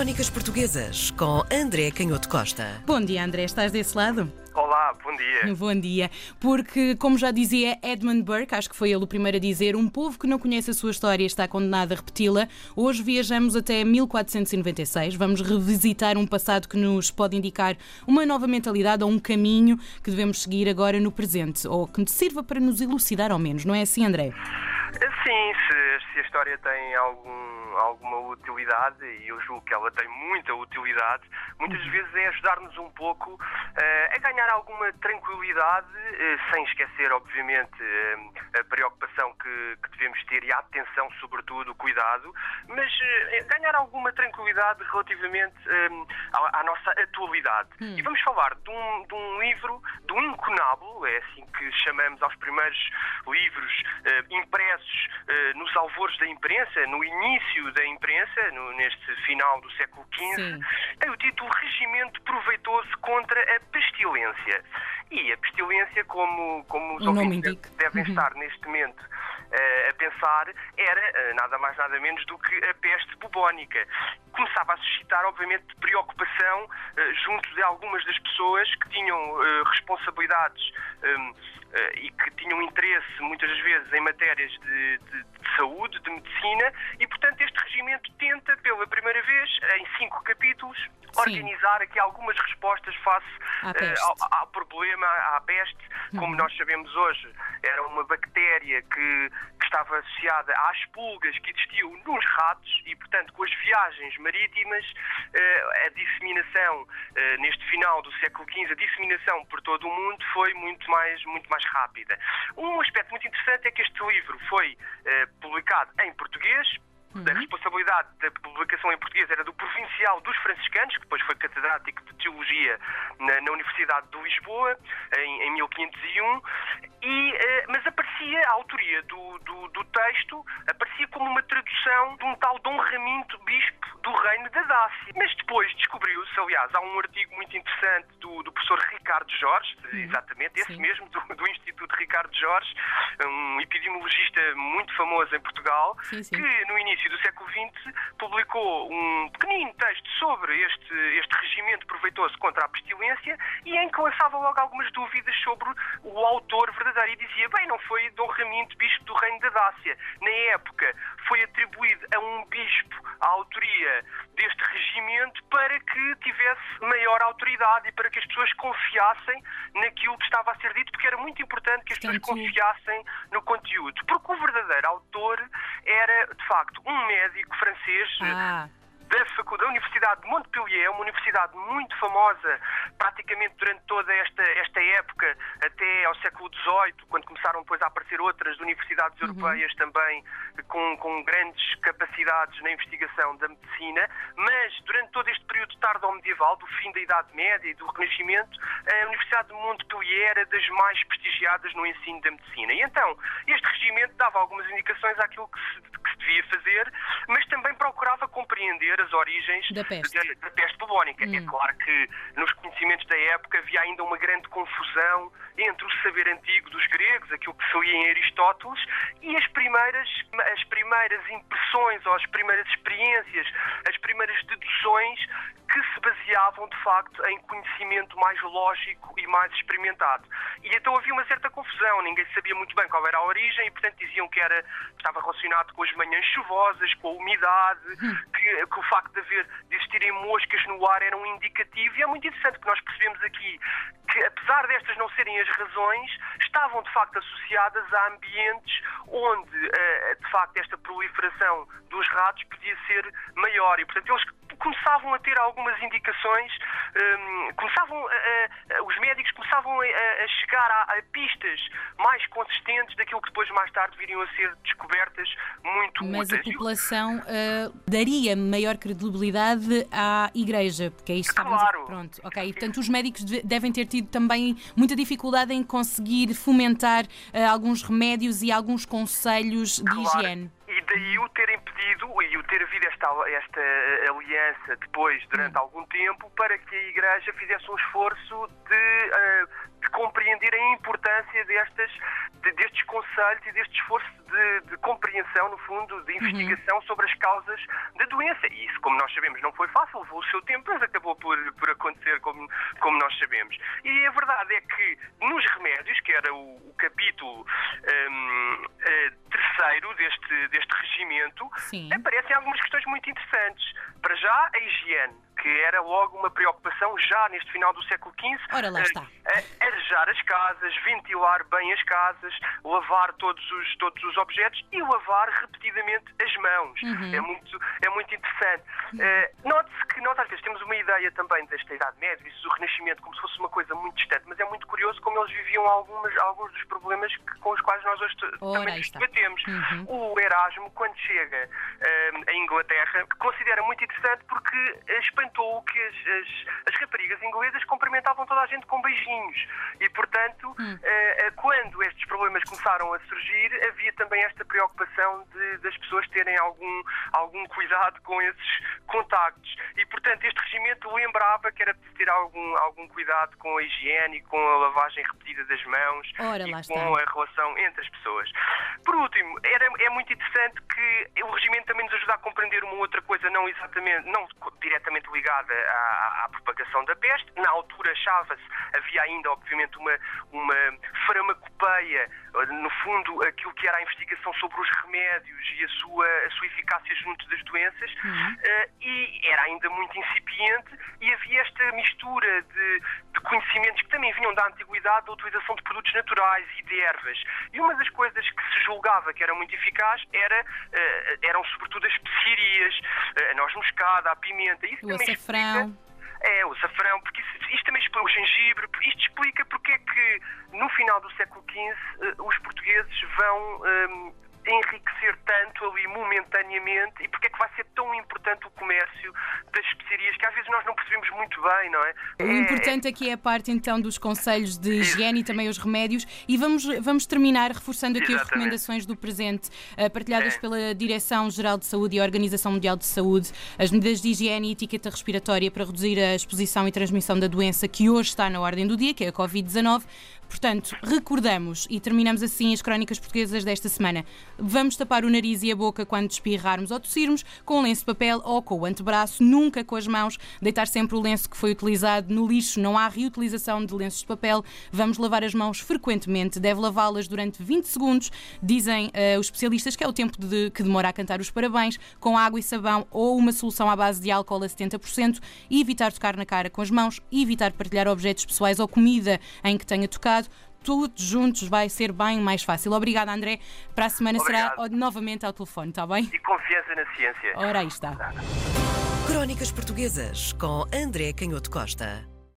Crónicas Portuguesas com André Canhoto Costa. Bom dia, André. Estás desse lado? Olá, bom dia. Bom dia. Porque, como já dizia Edmund Burke, acho que foi ele o primeiro a dizer, um povo que não conhece a sua história está condenado a repeti-la. Hoje viajamos até 1496. Vamos revisitar um passado que nos pode indicar uma nova mentalidade ou um caminho que devemos seguir agora no presente, ou que sirva para nos elucidar ao menos. Não é assim, André? Sim, se, se a história tem algum, alguma utilidade, e eu julgo que ela tem muita utilidade, muitas Uhum. vezes é ajudar-nos um pouco eh, a ganhar alguma tranquilidade, eh, sem esquecer, obviamente, eh, a preocupação que, que devemos ter e a atenção, sobretudo, o cuidado, mas eh, ganhar alguma tranquilidade relativamente à, à nossa atualidade. Hum. E vamos falar de um, de um livro, do Incunábulo, é assim que chamamos aos primeiros livros impressos nos alvores da imprensa, no início da imprensa, no- neste final do século XV, tem o título Regimento Proveitoso contra a Pestilência. E a pestilência, como, como os O nome ouvintes devem Uhum. estar neste momento eh, a pensar, era eh, nada mais nada menos do que a peste bubónica. Começava a suscitar, obviamente, preocupação eh, junto de algumas das pessoas que tinham responsabilidades eh, e que tinham interesse, muitas vezes, em matérias de, de- de saúde, de medicina, e, portanto, este regimento tenta, pela primeira vez, em cinco capítulos, Sim. organizar aqui algumas respostas face eh, peste. ao, ao problema, à peste. Como Uhum. nós sabemos hoje, era uma bactéria que, que estava associada às pulgas que existiam nos ratos e, portanto, com as viagens marítimas, eh, a disseminação, eh, neste final do século XV, a disseminação por todo o mundo foi muito mais, muito mais rápida. Um aspecto muito interessante é que este livro foi eh, publicado em português, a responsabilidade da publicação em português era do provincial dos franciscanos, que depois foi catedrático de teologia na, na Universidade de Lisboa, em, em 1501, e, eh, mas aparecia, a autoria do, do, do texto, aparecia como uma tradução de um tal Dom Raminto, bispo do reino da Dácia. Mas depois descobriu-se, aliás, há um artigo muito interessante do, do professor Ricardo Jorge, exatamente, esse Sim. mesmo, do, do Instituto Ricardo Jorge, um epidemiologista muito famoso em Portugal, Sim, sim. que no início do século XX publicou um pequenino texto sobre este, este regimento proveitoso contra a pestilência e em que lançava logo algumas dúvidas sobre o autor verdadeiro e dizia, bem, não foi Dom Raminto, bispo do reino da Dácia. Na época foi atribuído a um bispo a autoria deste regimento para que tivesse maior autoridade e para que as pessoas confiassem naquilo que estava a ser dito, porque era muito importante que as pessoas confiassem no conteúdo. Porque o verdadeiro autor era, de facto, um médico francês Ah, da, da Universidade de Montpellier, uma universidade muito famosa, praticamente durante toda esta, esta época, até ao século XVIII, quando começaram depois a aparecer outras universidades europeias também com, com grandes capacidades na investigação da medicina, mas durante todo este período tardo-medieval, do fim da Idade Média e do Renascimento, a Universidade de Montpellier era das mais prestigiadas no ensino da medicina. E então, este regimento dava algumas indicações àquilo que se devia fazer, mas também procurava compreender as origens Da peste. da, da peste bubónica. Hum. É claro que nos conhecimentos da época havia ainda uma grande confusão entre o saber antigo dos gregos, aquilo que se lia em Aristóteles, e as primeiras, as primeiras impressões ou as primeiras experiências, as primeiras deduções baseavam de facto em conhecimento mais lógico e mais experimentado. E então havia uma certa confusão, ninguém sabia muito bem qual era a origem e portanto diziam que era, estava relacionado com as manhãs chuvosas, com a umidade, que, que o facto de haver de existirem moscas no ar era um indicativo. E é muito interessante que nós percebemos aqui que apesar destas não serem as razões, estavam de facto associadas a ambientes onde eh, de facto esta proliferação dos ratos podia ser maior. E portanto eles começavam a ter algumas indicações, hum, começavam a- a- a- os médicos começavam a, a chegar a, a pistas mais consistentes daquilo que depois mais tarde viriam a ser descobertas muito mas a úteis. O- população ah, daria maior credibilidade à Igreja, porque é isto que a- Claro. Pronto, ok. E, portanto, os médicos deve- devem ter tido também muita dificuldade em conseguir fomentar ah, alguns remédios e alguns conselhos de Claro. higiene. E daí o terem pedido e o ter havido esta, esta eh, aliança depois, durante Hum. algum tempo, para que a Igreja fizesse um esforço de, eh, de compreender a importância destas, de, destes conselhos e deste esforço de, de compreensão, no fundo, de investigação uhum. sobre as causas da doença. E isso, como nós sabemos, não foi fácil, levou o seu tempo, mas acabou por, por acontecer como, como nós sabemos. E a verdade é que nos remédios, que era o, o capítulo um, uh, eh, terceiro deste, deste regimento, Sim. aparecem algumas questões muito interessantes. Para já, a higiene que era logo uma preocupação já neste final do século XV. Ora, lá está. Arejar as casas, ventilar bem as casas, lavar todos os, todos os objetos e lavar repetidamente as mãos. Uhum. É, muito, é muito interessante. Uh, Note-se que nós às vezes temos uma ideia também desta Idade Média, isso do Renascimento, como se fosse uma coisa muito distante, mas é muito curioso como eles viviam algumas, alguns dos problemas que, com os quais nós hoje Ora, também nos debatemos. Uhum. O Erasmo, quando chega uh, a Inglaterra, considera muito interessante porque que as, as, as, raparigas inglesas cumprimentavam toda a gente com beijinhos. E, portanto, uhum. uh, quando estes problemas começaram a surgir, havia também esta preocupação de, das pessoas terem algum, algum cuidado com esses contactos. E, portanto, este regimento lembrava que era preciso ter algum, algum cuidado com a higiene, com a lavagem repetida das mãos Ora, e com está. a relação entre as pessoas. Por último, era, é muito interessante que o regimento também nos ajuda a compreender uma outra coisa, não exatamente, não diretamente ligada à, à propagação da peste. Na altura achava-se, havia ainda, obviamente, uma, uma farmacopeia, no fundo, aquilo que era a investigação sobre os remédios e a sua, a sua eficácia junto das doenças, uhum. uh, e era ainda muito incipiente, e havia esta mistura de, de conhecimentos que também vinham da antiguidade, da utilização de produtos naturais e de ervas. E uma das coisas que se julgava que era muito eficaz era, uh, eram sobretudo as especiarias, uh, a noz moscada, a pimenta. Isso o açafrão. É, o açafrão, porque isso, isto também explica o gengibre, isto explica porque é que no final do século XV uh, os portugueses vão um, enriquecer tanto ali momentaneamente e porque é vai ser tão importante o comércio das especiarias que às vezes nós não percebemos muito bem, não é? O é, importante aqui é a parte então dos conselhos de higiene e também os remédios e vamos, vamos terminar reforçando aqui Exatamente. as recomendações do presente uh, partilhadas é. pela Direção-Geral de Saúde e a Organização Mundial de Saúde, as medidas de higiene e etiqueta respiratória para reduzir a exposição e transmissão da doença que hoje está na ordem do dia, que é a Covid-19. Portanto, recordamos e terminamos assim as crónicas portuguesas desta semana. Vamos tapar o nariz e a boca quando espirrarmos ou tossirmos com lenço de papel ou com o antebraço, nunca com as mãos. Deitar sempre o lenço que foi utilizado no lixo, não há reutilização de lenços de papel. Vamos lavar as mãos frequentemente, deve lavá-las durante 20 segundos. Dizem uh, os especialistas que é o tempo de, que demora a cantar os parabéns, com água e sabão ou uma solução à base de álcool a 70%. E evitar tocar na cara com as mãos, evitar partilhar objetos pessoais ou comida em que tenha tocado todos juntos vai ser bem mais fácil. Obrigada, André. Para a semana Obrigado. será novamente ao telefone, está bem? E confiança na ciência. Ora, aí está. Crónicas Portuguesas com André Canhoto Costa.